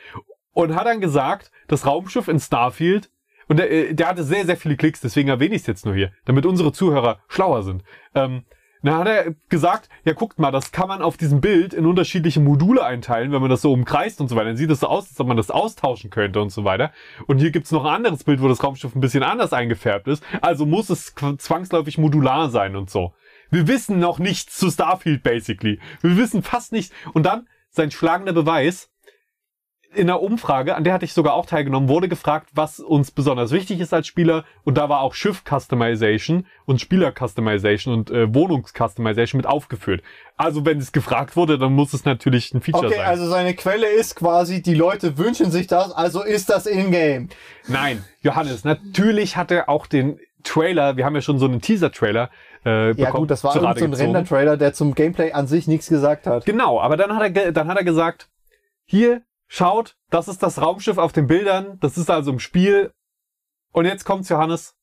und hat dann gesagt, das Raumschiff in Starfield und der, äh, der hatte sehr, sehr viele Klicks, deswegen erwähne ich es jetzt nur hier, damit unsere Zuhörer schlauer sind. Ähm, dann hat er gesagt, ja guckt mal, das kann man auf diesem Bild in unterschiedliche Module einteilen, wenn man das so umkreist und so weiter. Dann sieht es so aus, als ob man das austauschen könnte und so weiter. Und hier gibt's noch ein anderes Bild, wo das Raumschiff ein bisschen anders eingefärbt ist. Also muss es zwangsläufig modular sein und so. Wir wissen noch nichts zu Starfield, basically. Wir wissen fast nichts. Und dann sein schlagender Beweis, in einer Umfrage, an der hatte ich sogar auch teilgenommen, wurde gefragt, was uns besonders wichtig ist als Spieler. Und da war auch Schiff-Customization und Spieler-Customization und äh, Wohnungs-Customization mit aufgeführt. Also wenn es gefragt wurde, dann muss es natürlich ein Feature okay, sein. Okay, also seine Quelle ist quasi, die Leute wünschen sich das, also ist das in-game. Nein, Johannes, natürlich hat er auch den Trailer, wir haben ja schon so einen Teaser-Trailer äh, ja gut, das war so ein Render-Trailer, der zum Gameplay an sich nichts gesagt hat. Genau, aber dann hat er, dann hat er gesagt, hier, schaut, das ist das Raumschiff auf den Bildern, das ist also im Spiel. Und jetzt kommt's, Johannes.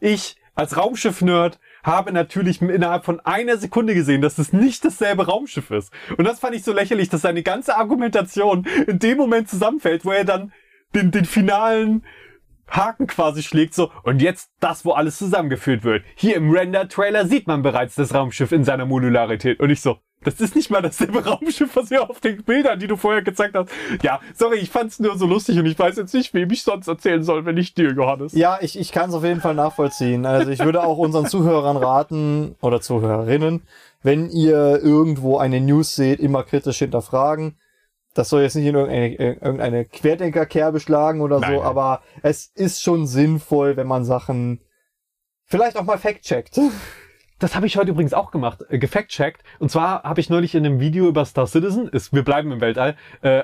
Ich als Raumschiff-Nerd habe natürlich innerhalb von einer Sekunde gesehen, dass es nicht dasselbe Raumschiff ist. Und das fand ich so lächerlich, dass seine ganze Argumentation in dem Moment zusammenfällt, wo er dann den, den finalen Haken quasi schlägt so und jetzt das, wo alles zusammengeführt wird. Hier im Render-Trailer sieht man bereits das Raumschiff in seiner Modularität und ich so, das ist nicht mal dasselbe Raumschiff, was wir auf den Bildern, die du vorher gezeigt hast. Ja, sorry, ich fand's nur so lustig und ich weiß jetzt nicht, wem ich sonst erzählen soll, wenn nicht dir, Johannes. Ja, ich, ich kann es auf jeden Fall nachvollziehen. Also ich würde auch unseren Zuhörern raten oder Zuhörerinnen, wenn ihr irgendwo eine News seht, immer kritisch hinterfragen. Das soll jetzt nicht in irgendeine, irgendeine Querdenkerkerbe schlagen oder Nein. so, aber es ist schon sinnvoll, wenn man Sachen vielleicht auch mal fact-checkt. Das habe ich heute übrigens auch gemacht, äh, gefact-checkt. Und zwar habe ich neulich in einem Video über Star Citizen, ist, wir bleiben im Weltall, äh,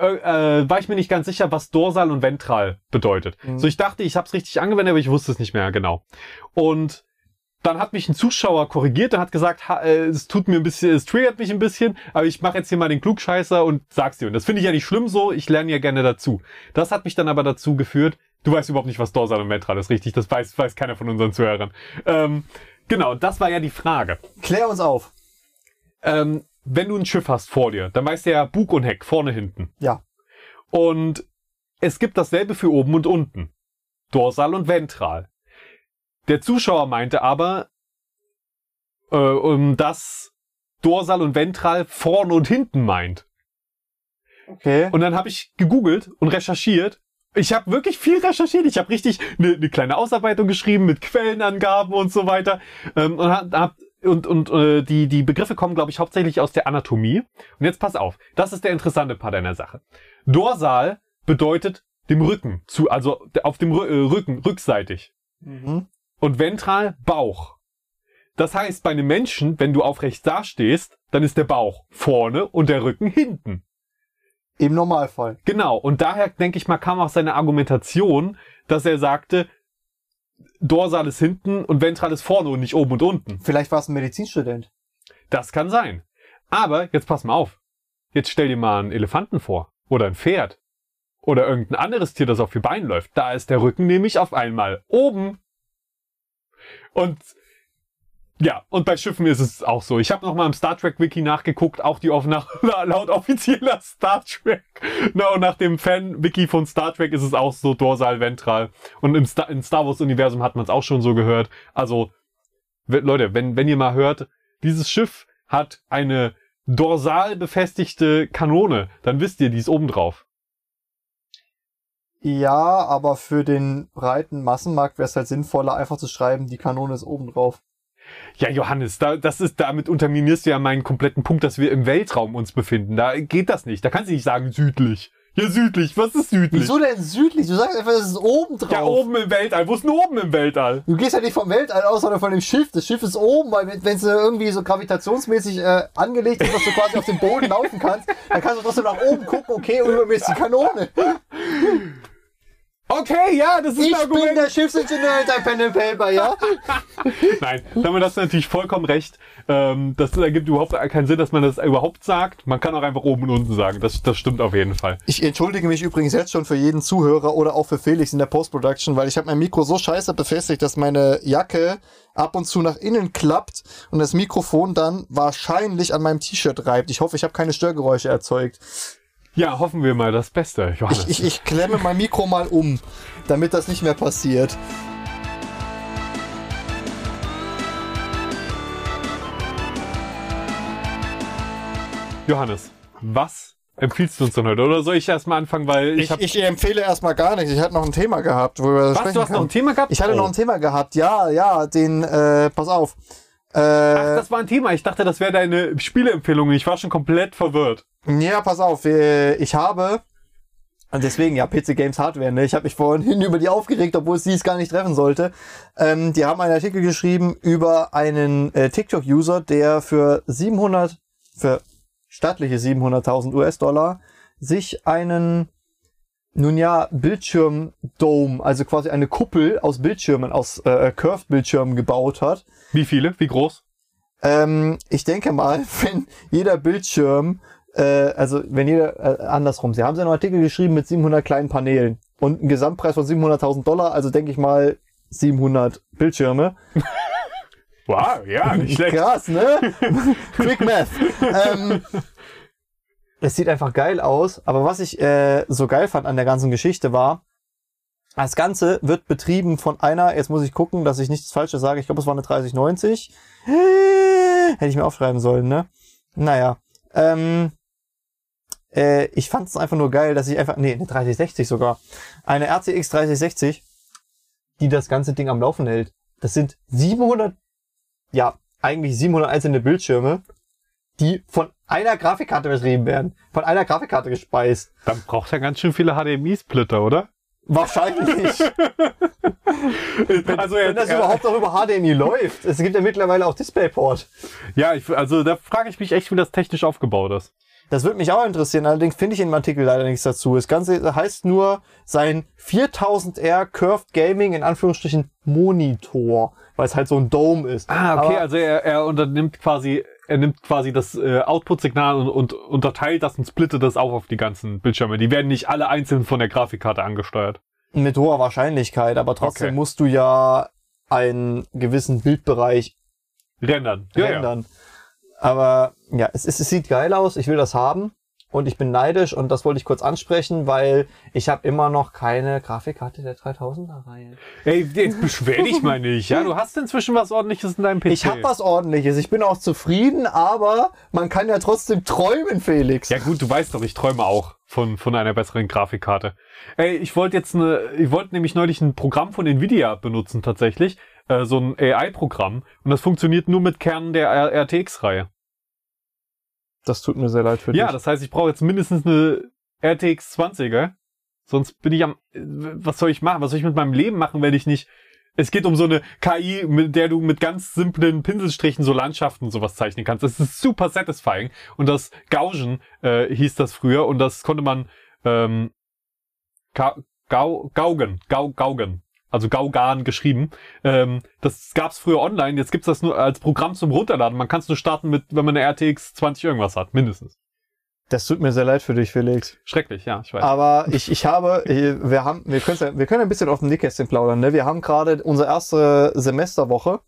äh, äh, war ich mir nicht ganz sicher, was Dorsal und Ventral bedeutet. Mhm. So, ich dachte, ich habe es richtig angewendet, aber ich wusste es nicht mehr genau. Und dann hat mich ein Zuschauer korrigiert und hat gesagt, ha, äh, es tut mir ein bisschen, es triggert mich ein bisschen, aber ich mache jetzt hier mal den Klugscheißer und sag's dir. Und das finde ich ja nicht schlimm so, ich lerne ja gerne dazu. Das hat mich dann aber dazu geführt, du weißt überhaupt nicht, was Dorsal und Ventral ist, richtig? Das weiß, weiß keiner von unseren Zuhörern. Ähm, genau, das war ja die Frage. Klär uns auf. Ähm, wenn du ein Schiff hast vor dir, dann weißt du ja Bug und Heck, vorne, hinten. Ja. Und es gibt dasselbe für oben und unten. Dorsal und Ventral. Der Zuschauer meinte aber, äh, um, dass Dorsal und Ventral vorne und hinten meint. Okay. Und dann habe ich gegoogelt und recherchiert. Ich habe wirklich viel recherchiert. Ich habe richtig eine, eine kleine Ausarbeitung geschrieben mit Quellenangaben und so weiter. Ähm, und hab, hab, und, und äh, die, die Begriffe kommen, glaube ich, hauptsächlich aus der Anatomie. Und jetzt pass auf, das ist der interessante Part einer Sache. Dorsal bedeutet dem Rücken zu, also auf dem äh, Rücken, rückseitig. Mhm. Und ventral Bauch. Das heißt, bei einem Menschen, wenn du aufrecht dastehst, dann ist der Bauch vorne und der Rücken hinten. Im Normalfall. Genau, und daher denke ich mal, kam auch seine Argumentation, dass er sagte, Dorsal ist hinten und Ventral ist vorne und nicht oben und unten. Vielleicht war es ein Medizinstudent. Das kann sein. Aber jetzt pass mal auf. Jetzt stell dir mal einen Elefanten vor. Oder ein Pferd. Oder irgendein anderes Tier, das auf vier Beinen läuft. Da ist der Rücken nämlich auf einmal oben. Und ja, und bei Schiffen ist es auch so. Ich habe noch mal im Star Trek Wiki nachgeguckt, auch die auf nach, laut offizieller Star Trek. Na, und nach dem Fan Wiki von Star Trek ist es auch so dorsal ventral. Und im Star, im Star Wars Universum hat man es auch schon so gehört. Also Leute, wenn wenn ihr mal hört, dieses Schiff hat eine dorsal befestigte Kanone, dann wisst ihr, die ist oben drauf. Ja, aber für den breiten Massenmarkt wäre es halt sinnvoller, einfach zu schreiben, die Kanone ist oben drauf. Ja, Johannes, da, das ist, damit unterminierst du ja meinen kompletten Punkt, dass wir im Weltraum uns befinden. Da geht das nicht. Da kannst du nicht sagen südlich. Ja, südlich. Was ist südlich? Wieso denn südlich? Du sagst einfach, es ist oben drauf. Ja, oben im Weltall. Wo ist denn oben im Weltall? Du gehst ja nicht vom Weltall aus, sondern von dem Schiff. Das Schiff ist oben, weil wenn es irgendwie so gravitationsmäßig äh, angelegt ist, dass du quasi auf dem Boden laufen kannst, dann kannst du trotzdem nach oben gucken, okay, und über mir ist die Kanone. Okay, ja, das ist Ich ein bin Argument. der Schiffsingenieur hinter Pen and Paper, ja? Nein, damit hast du natürlich vollkommen recht. Ähm, das ergibt überhaupt keinen Sinn, dass man das überhaupt sagt. Man kann auch einfach oben und unten sagen. Das, das stimmt auf jeden Fall. Ich entschuldige mich übrigens jetzt schon für jeden Zuhörer oder auch für Felix in der Post-Production, weil ich habe mein Mikro so scheiße befestigt, dass meine Jacke ab und zu nach innen klappt und das Mikrofon dann wahrscheinlich an meinem T-Shirt reibt. Ich hoffe, ich habe keine Störgeräusche erzeugt. Ja, hoffen wir mal das Beste, Johannes. Ich, ich, ich klemme mein Mikro mal um, damit das nicht mehr passiert. Johannes, was empfiehlst du uns denn heute? Oder soll ich erstmal anfangen, weil ich, Ich, ich empfehle erstmal gar nichts. Ich hatte noch ein Thema gehabt, worüber wir Was, sprechen du hast noch ein können. Thema gehabt? Ich hatte Oh. noch ein Thema gehabt. Ja, ja, den, äh, pass auf. Äh, Ach, das war ein Thema. Ich dachte, das wäre deine Spieleempfehlung. Ich war schon komplett verwirrt. Ja, pass auf, äh, ich habe, und deswegen ja, PC Games Hardware, ne? Ich habe mich vorhin über die aufgeregt, obwohl es sie es gar nicht treffen sollte. Ähm, die haben einen Artikel geschrieben über einen äh, TikTok-User, der für 700, für stattliche 700.000 US-Dollar sich einen, nun ja, Bildschirmdome, also quasi eine Kuppel aus Bildschirmen, aus äh, Curved-Bildschirmen gebaut hat. Wie viele? Wie groß? Ähm, ich denke mal, wenn jeder Bildschirm, äh, also wenn jeder, äh, andersrum, sie haben ja einen Artikel geschrieben mit 700 kleinen Paneelen und einen Gesamtpreis von 700.000 Dollar, also denke ich mal 700 Bildschirme. Wow, ja, nicht schlecht. Krass, ne? Quick Math. ähm, es sieht einfach geil aus, aber was ich äh, so geil fand an der ganzen Geschichte war, Das Ganze wird betrieben von einer, jetzt muss ich gucken, dass ich nichts Falsches sage, ich glaube, es war eine 3090. Hätte ich mir aufschreiben sollen, ne? Naja. Ähm, äh, ich fand es einfach nur geil, dass ich einfach, nee, eine 3060 sogar. Eine RTX 3060, die das ganze Ding am Laufen hält. Das sind 700, ja, eigentlich 700 einzelne Bildschirme, die von einer Grafikkarte betrieben werden. Von einer Grafikkarte gespeist. Dann braucht er ganz schön viele HDMI-Splitter, oder? Wahrscheinlich. also Wenn das überhaupt noch über HDMI läuft. Es gibt ja mittlerweile auch DisplayPort. Ja, ich, also da frage ich mich echt, wie das technisch aufgebaut ist. Das würde mich auch interessieren, allerdings finde ich im Artikel leider nichts dazu. Das Ganze heißt nur sein 4000R Curved Gaming in Anführungsstrichen Monitor, weil es halt so ein Dome ist. Ah, okay, Aber also er, er unternimmt quasi, er nimmt quasi das äh, Output-Signal und, und unterteilt das und splittet das auch auf die ganzen Bildschirme. Die werden nicht alle einzeln von der Grafikkarte angesteuert. mit hoher Wahrscheinlichkeit, aber trotzdem Okay. musst du ja einen gewissen Bildbereich Rendern. rendern. Aber ja, es, es, es sieht geil aus, ich will das haben und ich bin neidisch und das wollte ich kurz ansprechen, weil ich habe immer noch keine Grafikkarte der 3000er Reihe. Ey, jetzt beschwer dich mal nicht, ja? Du hast inzwischen was ordentliches in deinem PC. Ich habe was ordentliches, ich bin auch zufrieden, aber man kann ja trotzdem träumen, Felix. Ja gut, du weißt doch, ich träume auch von, von einer besseren Grafikkarte. Ey, ich wollte jetzt eine, ich wollte nämlich neulich ein Programm von Nvidia benutzen tatsächlich, äh, so ein AI-Programm und das funktioniert nur mit Kernen der R- RTX-Reihe. Das tut mir sehr leid für Ja, das heißt, ich brauche jetzt mindestens eine RTX 20er, sonst bin ich am, was soll ich machen? Was soll ich mit meinem Leben machen, wenn ich nicht es geht um so eine KI, mit der du mit ganz simplen Pinselstrichen so Landschaften und sowas zeichnen kannst. Das ist super satisfying. Und das Gaugen äh, hieß das früher und das konnte man ähm, Ga Gau Gaugen, Gau Gaugen, also Gaugan geschrieben. Ähm, das gab's früher online, jetzt gibt's das nur als Programm zum Runterladen. Man kann es nur starten mit, wenn man eine RTX 20 irgendwas hat, mindestens. Das tut mir sehr leid für dich, Felix. Schrecklich, ja, ich weiß. Aber ich, ich habe, wir haben, wir können, wir können ein bisschen auf dem Nähkästchen plaudern. Ne? Wir haben gerade unsere erste Semesterwoche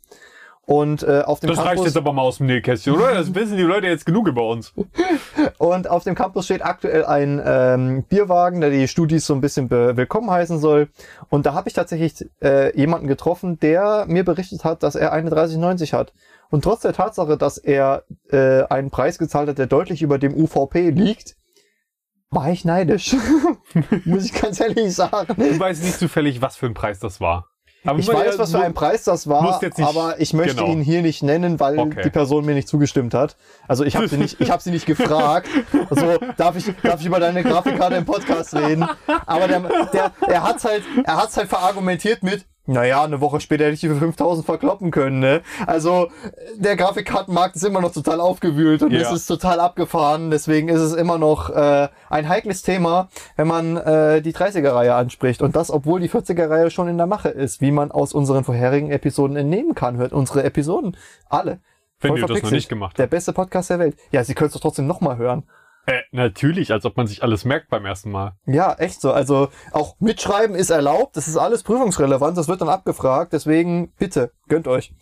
und äh, auf dem das reicht Campus jetzt aber mal aus dem Nähkästchen, oder? Das wissen die Leute jetzt genug über uns. und auf dem Campus steht aktuell ein ähm, Bierwagen, der die Studis so ein bisschen willkommen heißen soll. Und da habe ich tatsächlich äh, jemanden getroffen, der mir berichtet hat, dass er eine 3090 hat. Und trotz der Tatsache, dass er äh, einen Preis gezahlt hat, der deutlich über dem UVP liegt, war ich neidisch. Muss ich ganz ehrlich sagen. Du weißt nicht zufällig, was für ein Preis das war. Aber Ich weiß, was für ein Preis das war, nicht- aber ich möchte genau. ihn hier nicht nennen, weil Okay. die Person mir nicht zugestimmt hat. Also ich habe sie nicht, ich habe sie nicht gefragt. Also darf ich, darf ich über deine Grafikkarte im Podcast reden? Aber der, der, er hat's halt, er hat's halt verargumentiert mit. Naja, eine Woche später hätte ich die für 5000 verkloppen können, ne? Also, der Grafikkartenmarkt ist immer noch total aufgewühlt und Ja. es ist total abgefahren. Deswegen ist es immer noch äh, ein heikles Thema, wenn man äh, die 30er-Reihe anspricht. Und das, obwohl die 40er-Reihe schon in der Mache ist, wie man aus unseren vorherigen Episoden entnehmen kann. Hört unsere Episoden alle. Wenn ihr das noch nicht gemacht habt. Der beste Podcast der Welt. Ja, Sie können es doch trotzdem nochmal hören. Äh, natürlich, als ob man sich alles merkt beim ersten Mal. Ja, echt so. Also auch mitschreiben ist erlaubt. Das ist alles prüfungsrelevant. Das wird dann abgefragt. Deswegen bitte, gönnt euch.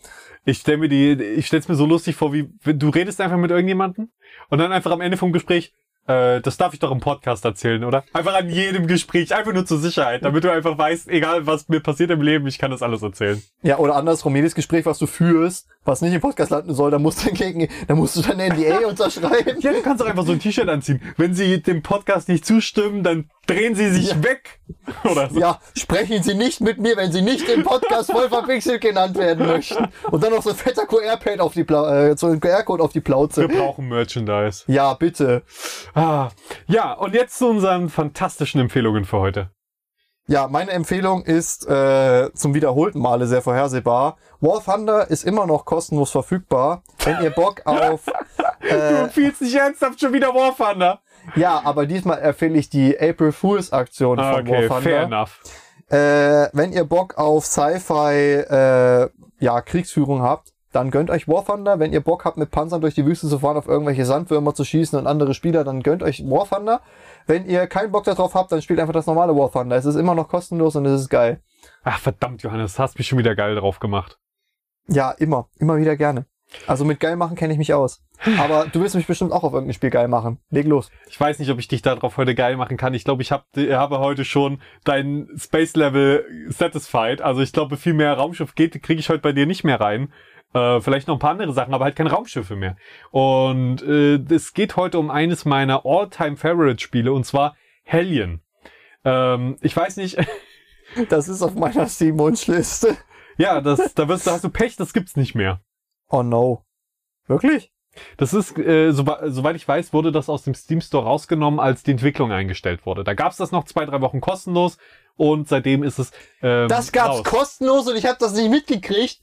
Ich stelle mir die, ich stell's mir so lustig vor, wie wenn du redest einfach mit irgendjemandem und dann einfach am Ende vom Gespräch, äh, das darf ich doch im Podcast erzählen, oder? Einfach an jedem Gespräch, einfach nur zur Sicherheit, damit du einfach weißt, egal was mir passiert im Leben, ich kann das alles erzählen. Ja, oder andersrum, jedes Gespräch, was du führst, was nicht im Podcast landen soll, da musst du gegen, da musst du deine NDA unterschreiben. Ja, du kannst doch einfach so ein T-Shirt anziehen. Wenn sie dem Podcast nicht zustimmen, dann drehen sie sich Ja. weg. Oder so. Ja, sprechen Sie nicht mit mir, wenn Sie nicht im Podcast voll verpixelt genannt werden möchten. Und dann noch so ein fetter QR-Pad auf die Pla äh, so ein QR-Code auf die Wir Plauze. brauchen Merchandise. Ja, bitte. Ah, ja, und jetzt zu unseren fantastischen Empfehlungen für heute. Ja, meine Empfehlung ist äh, zum wiederholten Male sehr vorhersehbar. War Thunder ist immer noch kostenlos verfügbar. Wenn ihr Bock auf Du äh, empfiehlst nicht ernsthaft schon wieder War Thunder. ja, aber diesmal empfehle ich die April Fools Aktion Ah, von okay, War fair Thunder. enough. Äh, wenn ihr Bock auf Sci-Fi, äh, ja, Kriegsführung habt, dann gönnt euch War Thunder. Wenn ihr Bock habt, mit Panzern durch die Wüste zu fahren, auf irgendwelche Sandwürmer zu schießen und andere Spieler, dann gönnt euch War Thunder. Wenn ihr keinen Bock darauf habt, dann spielt einfach das normale War Thunder. Es ist immer noch kostenlos und es ist geil. Ach, verdammt, Johannes, hast mich schon wieder geil drauf gemacht. Ja, immer. Immer wieder gerne. Also mit geil machen kenne ich mich aus. Aber du willst mich bestimmt auch auf irgendein Spiel geil machen. Leg los. Ich weiß nicht, ob ich dich darauf heute geil machen kann. Ich glaube, ich hab, habe heute schon dein Space Level satisfied. Also ich glaube, viel mehr Raumschiff geht, kriege ich heute bei dir nicht mehr rein. Äh, vielleicht noch ein paar andere Sachen, aber halt keine Raumschiffe mehr. Und äh, es geht heute um eines meiner All-Time-Favorite-Spiele und zwar Hellion. Ähm, ich weiß nicht. Das ist auf meiner Steam-Wunschliste. ja, das, da wirst, da hast du Pech, das gibt's nicht mehr. Oh no. Wirklich? Das ist, äh, so, soweit ich weiß, wurde das aus dem Steam Store rausgenommen, als die Entwicklung eingestellt wurde. Da gab's das noch zwei, drei Wochen kostenlos und seitdem ist es. Ähm, Das gab's raus. kostenlos und ich habe das nicht mitgekriegt.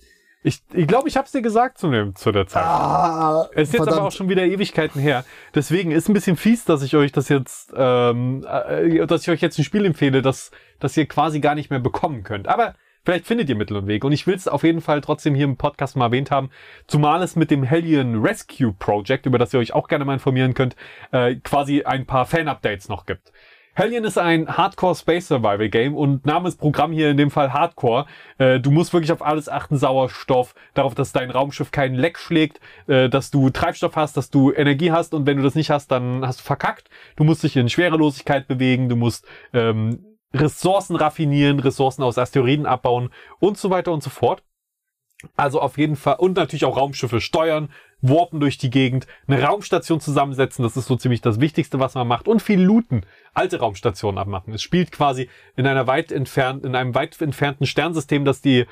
Ich glaube, ich, glaub, ich habe es dir gesagt zu, dem, zu der Zeit. Ah, Es ist jetzt verdammt. aber auch schon wieder Ewigkeiten her. Deswegen ist ein bisschen fies, dass ich euch das jetzt, ähm, äh, dass ich euch jetzt ein Spiel empfehle, das, das ihr quasi gar nicht mehr bekommen könnt. Aber vielleicht findet ihr Mittel und Wege. Und ich will es auf jeden Fall trotzdem hier im Podcast mal erwähnt haben, zumal es mit dem Hellion Rescue Project, über das ihr euch auch gerne mal informieren könnt, äh, quasi ein paar Fan-Updates noch gibt. Hellion ist ein Hardcore Space Survival Game und Name ist Programm hier in dem Fall Hardcore. Äh, du musst wirklich auf alles achten, Sauerstoff, darauf, dass dein Raumschiff keinen Leck schlägt, äh, dass du Treibstoff hast, dass du Energie hast und wenn du das nicht hast, dann hast du verkackt. Du musst dich in Schwerelosigkeit bewegen, du musst ähm, Ressourcen raffinieren, Ressourcen aus Asteroiden abbauen und so weiter und so fort. Also auf jeden Fall und natürlich auch Raumschiffe steuern, warpen durch die Gegend, eine Raumstation zusammensetzen, das ist so ziemlich das Wichtigste, was man macht und viel looten, alte Raumstationen abmachen. Es spielt quasi in einer weit entfernt, in einem weit entfernten Sternsystem, das die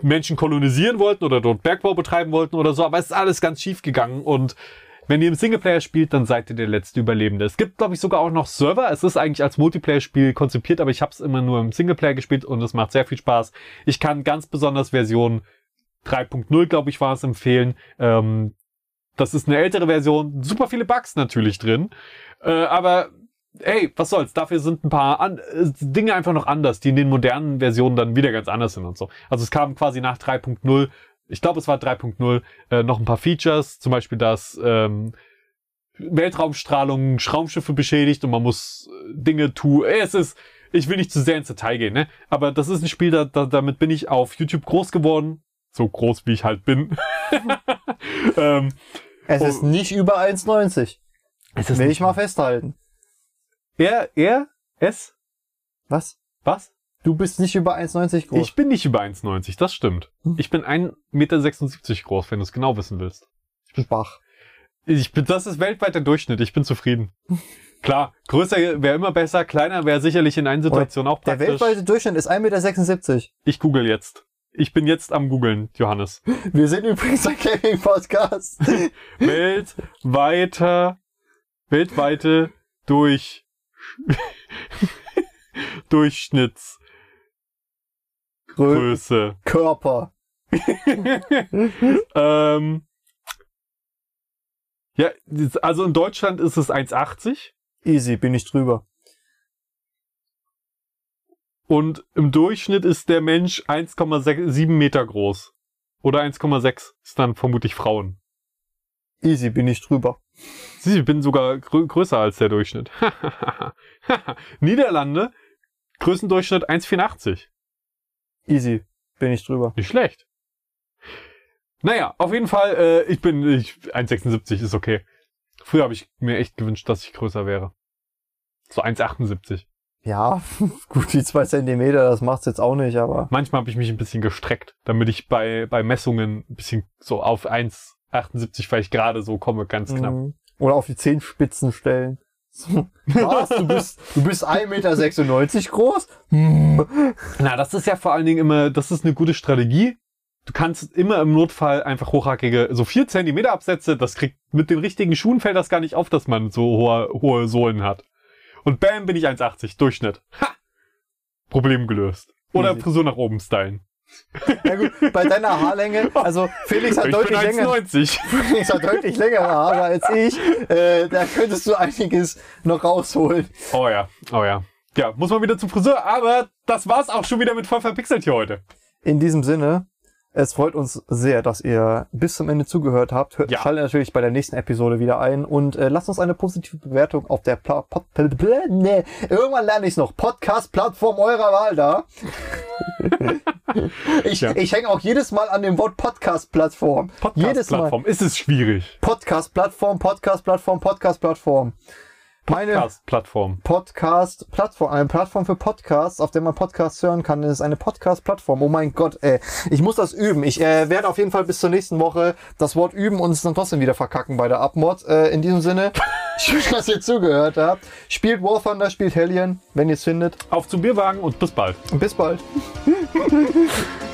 Menschen kolonisieren wollten oder dort Bergbau betreiben wollten oder so, aber es ist alles ganz schief gegangen und wenn ihr im Singleplayer spielt, dann seid ihr der letzte Überlebende. Es gibt, glaube ich, sogar auch noch Server. Es ist eigentlich als Multiplayer-Spiel konzipiert, aber ich habe es immer nur im Singleplayer gespielt und es macht sehr viel Spaß. Ich kann ganz besonders Version 3.0, glaube ich, war es empfehlen. Ähm, das ist eine ältere Version, super viele Bugs natürlich drin. Äh, aber ey, was soll's, dafür sind ein paar an äh, Dinge einfach noch anders, die in den modernen Versionen dann wieder ganz anders sind und so. Also es kam quasi nach 3.0, ich glaube es war 3.0, äh, noch ein paar Features, zum Beispiel dass ähm, Weltraumstrahlung Raumschiffe beschädigt und man muss äh, Dinge tun. Es ist, ich will nicht zu sehr ins Detail gehen, ne? Aber das ist ein Spiel, da, da, damit bin ich auf YouTube groß geworden. So groß, wie ich halt bin. ähm, Es Oh. ist nicht über 1,90. es ist Will ich mal festhalten. Er, er, es, Was? was? Du bist nicht über 1,90 groß. Ich bin nicht über 1,90, das stimmt. Hm. Ich bin 1,76 Meter groß, wenn du es genau wissen willst. ich bin schwach. Ich bin, das ist weltweit der Durchschnitt, ich bin zufrieden. Klar, größer wäre immer besser, kleiner wäre sicherlich in einer Situation auch Der praktisch. weltweite Durchschnitt ist 1,76 Meter. Ich google jetzt. Ich bin jetzt am googeln, Johannes. Wir sind übrigens ein Gaming-Podcast. Weltweiter, weltweite durch, Durchschnittsgröße. Grö Körper. ähm, ja, also in Deutschland ist es 1,80 Easy, bin ich drüber. Und im Durchschnitt ist der Mensch 1,7 Meter groß. Oder 1,6 ist dann vermutlich Frauen. Easy, bin ich drüber. Sie, ich bin sogar grö größer als der Durchschnitt. Niederlande, Größendurchschnitt 1,84. Easy, bin ich drüber. Nicht schlecht. Naja, auf jeden Fall, äh, ich bin ich, 1,76 ist okay. Früher habe ich mir echt gewünscht, dass ich größer wäre. So 1,78. Ja, gut, die zwei Zentimeter, das macht's jetzt auch nicht, aber Manchmal habe ich mich ein bisschen gestreckt, damit ich bei, bei Messungen ein bisschen so auf 1,78 vielleicht gerade so komme, ganz knapp. Mhm. oder auf die Zehenspitzen stellen. Was? Du bist, du bist 1,96 Meter groß? Hm. Na, das ist ja vor allen Dingen immer, das ist eine gute Strategie. Du kannst immer im Notfall einfach hochhackige, so vier Zentimeter Absätze, das kriegt, mit den richtigen Schuhen fällt das gar nicht auf, dass man so hohe, hohe Sohlen hat. Und bam, bin ich 1,80, Durchschnitt. Ha! Problem gelöst. Oder Easy. Frisur nach oben stylen. Ja gut, bei deiner Haarlänge, also Felix hat Ich deutlich länger, 1,90. Felix hat deutlich längere Haare als ich. Äh, da könntest du einiges noch rausholen. Oh ja, oh ja. Ja, muss man wieder zum Friseur, aber das war's auch schon wieder mit voll verpixelt hier heute. In diesem Sinne, es freut uns sehr, dass ihr bis zum Ende zugehört habt. Hört, Ja. Schaltet natürlich bei der nächsten Episode wieder ein und äh, lasst uns eine positive Bewertung auf der Pla Pod nee, irgendwann lerne ich noch Podcast-Plattform eurer Wahl da. Ich, Ja. ich hänge auch jedes Mal an dem Wort Podcast-Plattform. Podcast-Plattform. Ist es schwierig. Podcast-Plattform, Podcast-Plattform, Podcast-Plattform. Meine Podcast-Plattform. Podcast-Plattform, eine Plattform für Podcasts, auf der man Podcasts hören kann, ist eine Podcast-Plattform. Oh mein Gott, ey. Ich muss das üben. Ich äh, werde auf jeden Fall bis zur nächsten Woche das Wort üben und es dann trotzdem wieder verkacken bei der Abmod. Äh, in diesem Sinne, schön, dass ihr zugehört habt. Spielt War Thunder, spielt Hellion, wenn ihr es findet. Auf zum Bierwagen und bis bald. Und bis bald.